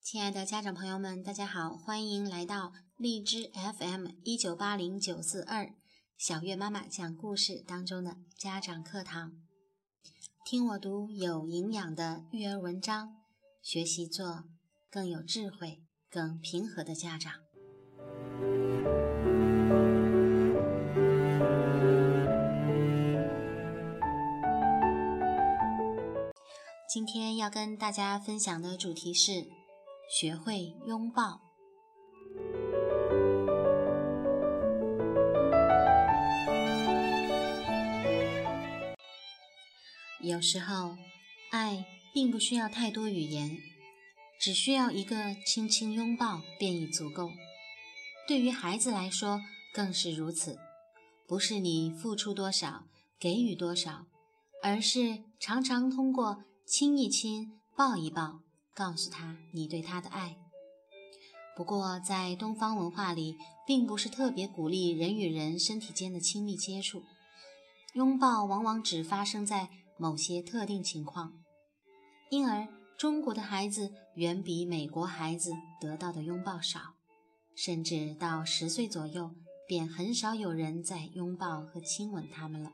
亲爱的家长朋友们，大家好，欢迎来到荔枝 FM 一九八零九四二小月妈妈讲故事当中的家长课堂。听我读有营养的育儿文章，学习做更有智慧、更平和的家长。今天要跟大家分享的主题是。学会拥抱。有时候，爱并不需要太多语言，只需要一个轻轻拥抱便已足够。对于孩子来说更是如此。不是你付出多少，给予多少，而是常常通过亲一亲、抱一抱。告诉他你对他的爱。不过，在东方文化里，并不是特别鼓励人与人身体间的亲密接触，拥抱往往只发生在某些特定情况。因而，中国的孩子远比美国孩子得到的拥抱少，甚至到十岁左右，便很少有人在拥抱和亲吻他们了。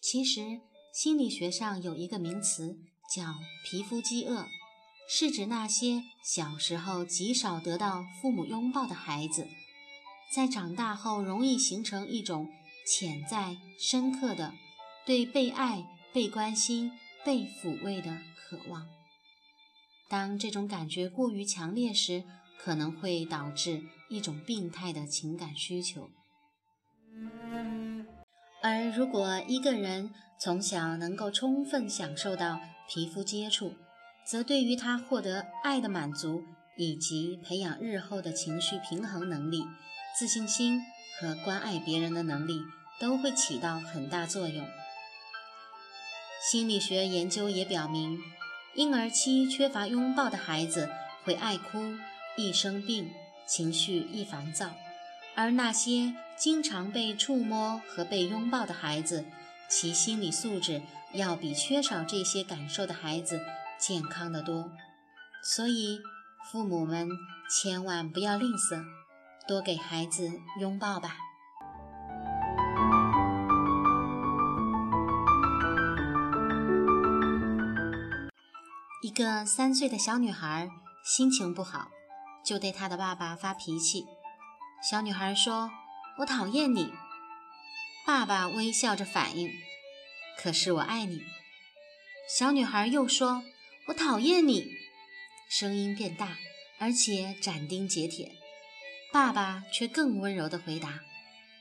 其实，心理学上有一个名词。叫皮肤饥饿，是指那些小时候极少得到父母拥抱的孩子，在长大后容易形成一种潜在深刻的对被爱、被关心、被抚慰的渴望。当这种感觉过于强烈时，可能会导致一种病态的情感需求。而如果一个人从小能够充分享受到皮肤接触，则对于他获得爱的满足以及培养日后的情绪平衡能力、自信心和关爱别人的能力都会起到很大作用。心理学研究也表明，婴儿期缺乏拥抱的孩子会爱哭、易生病、情绪易烦躁。而那些经常被触摸和被拥抱的孩子，其心理素质要比缺少这些感受的孩子健康的多。所以，父母们千万不要吝啬，多给孩子拥抱吧。一个三岁的小女孩心情不好，就对她的爸爸发脾气。小女孩说：“我讨厌你。”爸爸微笑着反应：“可是我爱你。”小女孩又说：“我讨厌你。”声音变大，而且斩钉截铁。爸爸却更温柔地回答：“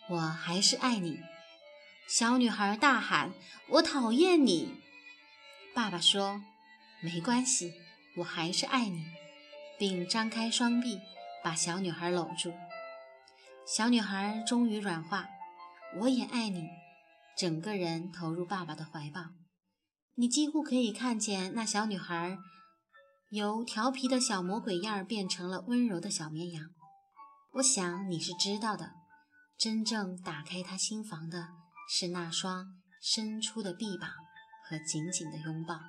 我还是爱你。”小女孩大喊：“我讨厌你！”爸爸说：“没关系，我还是爱你。”并张开双臂把小女孩搂住。小女孩终于软化，我也爱你，整个人投入爸爸的怀抱。你几乎可以看见那小女孩由调皮的小魔鬼样变成了温柔的小绵羊。我想你是知道的，真正打开她心房的是那双伸出的臂膀和紧紧的拥抱。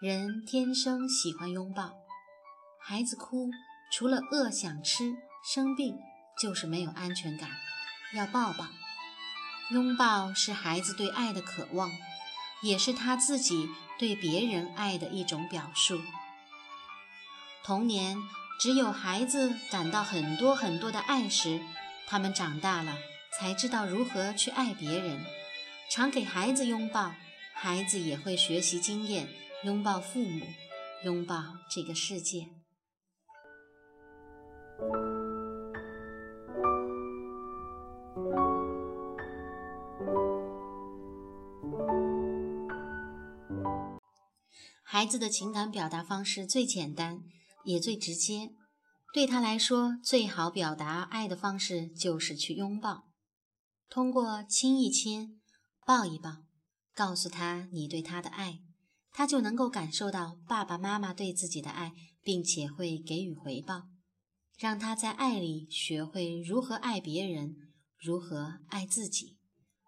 人天生喜欢拥抱，孩子哭除了饿、想吃、生病。就是没有安全感，要抱抱、拥抱是孩子对爱的渴望，也是他自己对别人爱的一种表述。童年只有孩子感到很多很多的爱时，他们长大了才知道如何去爱别人。常给孩子拥抱，孩子也会学习经验，拥抱父母，拥抱这个世界。孩子的情感表达方式最简单，也最直接。对他来说，最好表达爱的方式就是去拥抱。通过亲一亲、抱一抱，告诉他你对他的爱，他就能够感受到爸爸妈妈对自己的爱，并且会给予回报，让他在爱里学会如何爱别人，如何爱自己，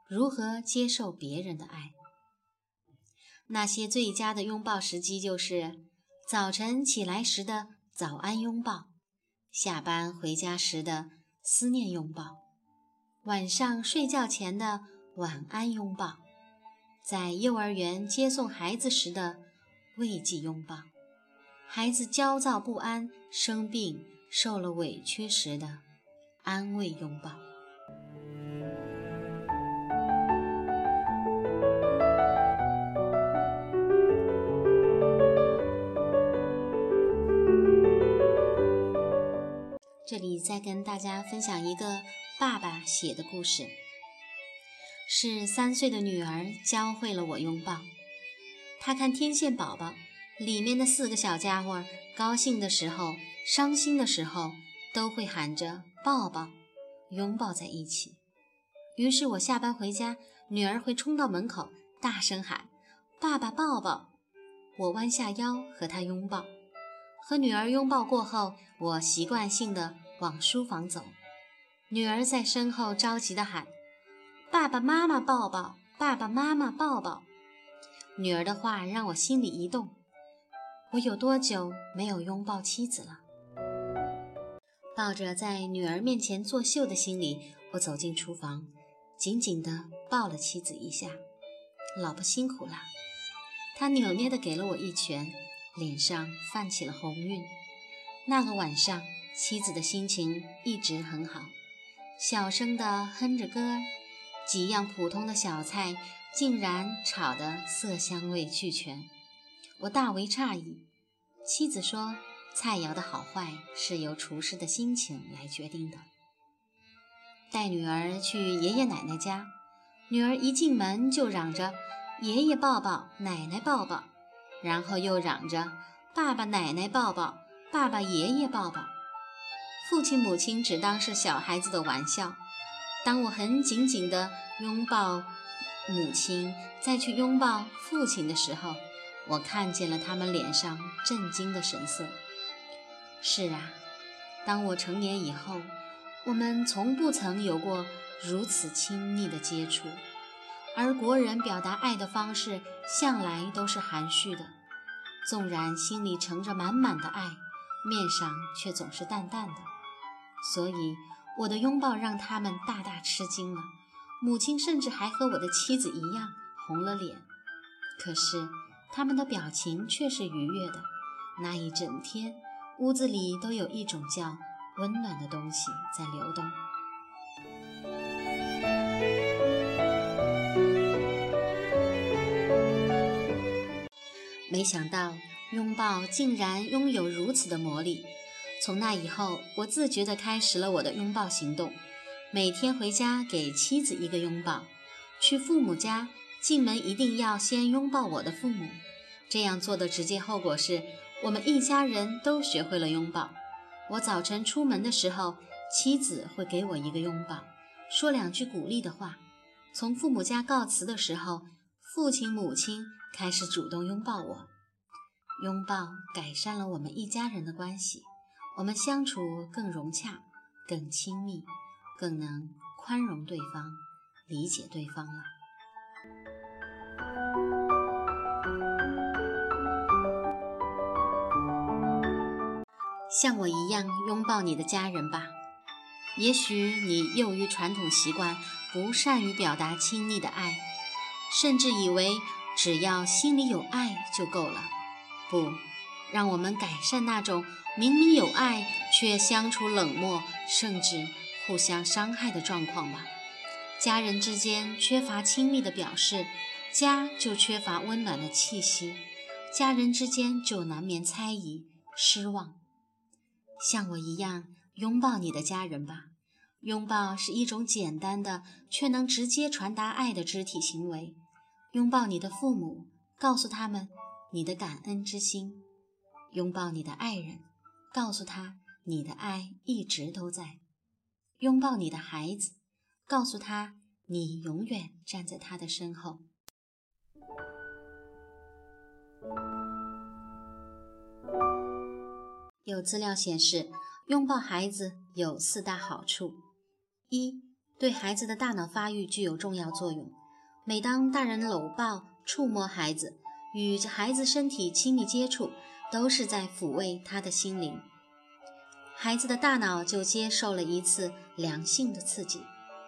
如何接受别人的爱。那些最佳的拥抱时机就是早晨起来时的早安拥抱，下班回家时的思念拥抱，晚上睡觉前的晚安拥抱，在幼儿园接送孩子时的慰藉拥抱，孩子焦躁不安、生病受了委屈时的安慰拥抱。这里再跟大家分享一个爸爸写的故事，是三岁的女儿教会了我拥抱。她看《天线宝宝》里面的四个小家伙，高兴的时候、伤心的时候，都会喊着抱抱，拥抱在一起。于是我下班回家，女儿会冲到门口，大声喊：“爸爸抱抱！”我弯下腰和她拥抱。和女儿拥抱过后，我习惯性的往书房走，女儿在身后着急的喊：“爸爸妈妈抱抱，爸爸妈妈抱抱。”女儿的话让我心里一动。我有多久没有拥抱妻子了？抱着在女儿面前作秀的心理，我走进厨房，紧紧地抱了妻子一下。老婆辛苦了。她扭捏地给了我一拳。脸上泛起了红晕。那个晚上，妻子的心情一直很好，小声地哼着歌，几样普通的小菜竟然炒得色香味俱全。我大为诧异。妻子说：“菜肴的好坏是由厨师的心情来决定的。”带女儿去爷爷奶奶家，女儿一进门就嚷着：“爷爷抱抱，奶奶抱抱。”然后又嚷着：“爸爸、奶奶抱抱，爸爸、爷爷抱抱。”父亲、母亲只当是小孩子的玩笑。当我很紧紧地拥抱母亲，再去拥抱父亲的时候，我看见了他们脸上震惊的神色。是啊，当我成年以后，我们从不曾有过如此亲密的接触。而国人表达爱的方式向来都是含蓄的，纵然心里盛着满满的爱，面上却总是淡淡的。所以我的拥抱让他们大大吃惊了，母亲甚至还和我的妻子一样红了脸。可是他们的表情却是愉悦的，那一整天屋子里都有一种叫温暖的东西在流动。没想到拥抱竟然拥有如此的魔力。从那以后，我自觉地开始了我的拥抱行动。每天回家给妻子一个拥抱，去父母家进门一定要先拥抱我的父母。这样做的直接后果是我们一家人都学会了拥抱。我早晨出门的时候，妻子会给我一个拥抱，说两句鼓励的话。从父母家告辞的时候，父亲母亲。开始主动拥抱我，拥抱改善了我们一家人的关系，我们相处更融洽、更亲密、更能宽容对方、理解对方了。像我一样拥抱你的家人吧。也许你由于传统习惯，不善于表达亲密的爱，甚至以为。只要心里有爱就够了，不，让我们改善那种明明有爱却相处冷漠，甚至互相伤害的状况吧。家人之间缺乏亲密的表示，家就缺乏温暖的气息，家人之间就难免猜疑、失望。像我一样拥抱你的家人吧，拥抱是一种简单的却能直接传达爱的肢体行为。拥抱你的父母，告诉他们你的感恩之心；拥抱你的爱人，告诉他你的爱一直都在；拥抱你的孩子，告诉他你永远站在他的身后。有资料显示，拥抱孩子有四大好处：一、对孩子的大脑发育具有重要作用。每当大人搂抱、触摸孩子，与孩子身体亲密接触，都是在抚慰他的心灵。孩子的大脑就接受了一次良性的刺激，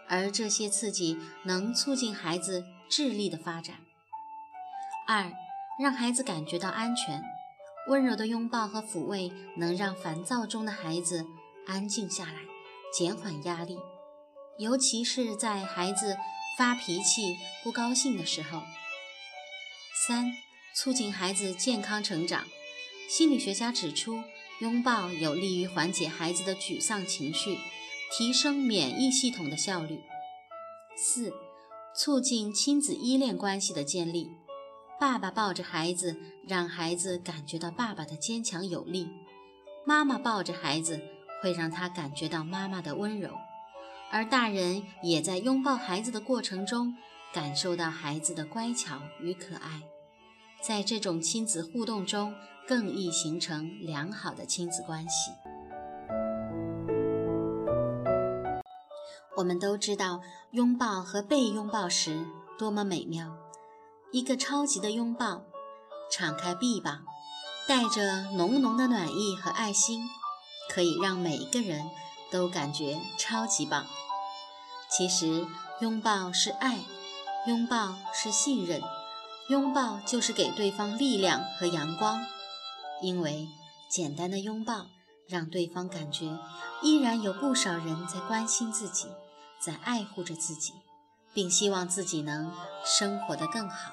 而这些刺激能促进孩子智力的发展。二，让孩子感觉到安全，温柔的拥抱和抚慰能让烦躁中的孩子安静下来，减缓压力，尤其是在孩子发脾气、不高兴的时候。三，促进孩子健康成长。心理学家指出。拥抱有利于缓解孩子的沮丧情绪，提升免疫系统的效率。四、促进亲子依恋关系的建立。爸爸抱着孩子，让孩子感觉到爸爸的坚强有力；妈妈抱着孩子，会让他感觉到妈妈的温柔。而大人也在拥抱孩子的过程中，感受到孩子的乖巧与可爱。在这种亲子互动中。更易形成良好的亲子关系。我们都知道，拥抱和被拥抱时多么美妙。一个超级的拥抱，敞开臂膀，带着浓浓的暖意和爱心，可以让每一个人都感觉超级棒。其实，拥抱是爱，拥抱是信任，拥抱就是给对方力量和阳光。因为简单的拥抱，让对方感觉依然有不少人在关心自己，在爱护着自己，并希望自己能生活得更好。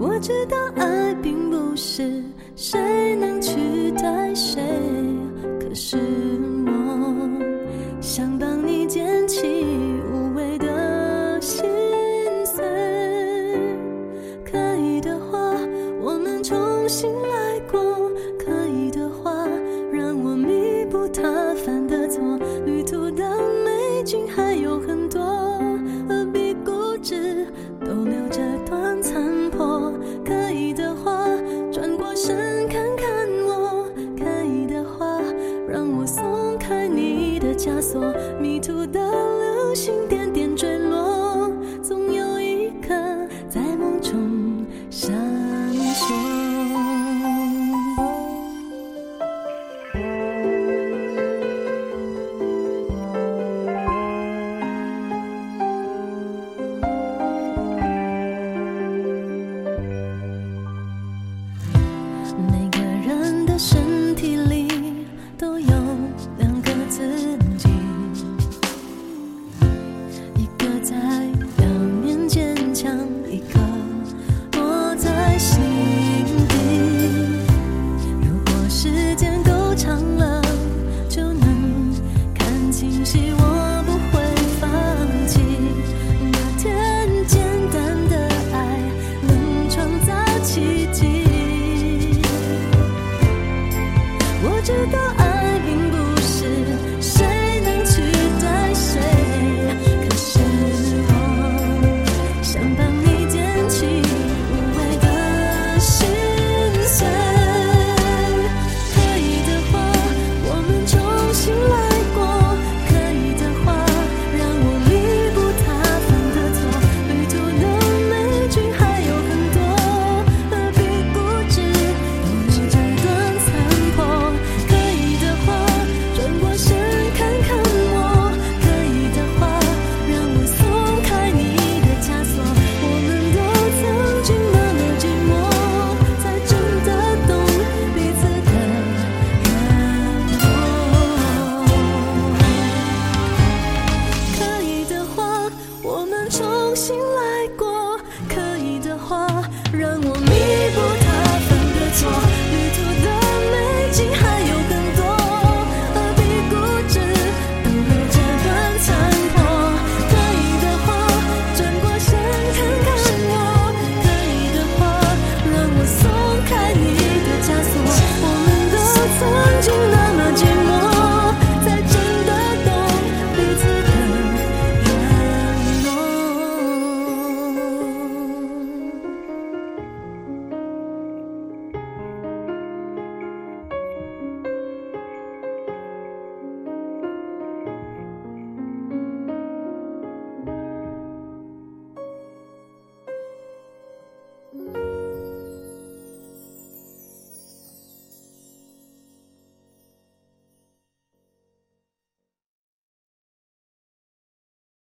我知道爱并不是谁能取代谁，可是让我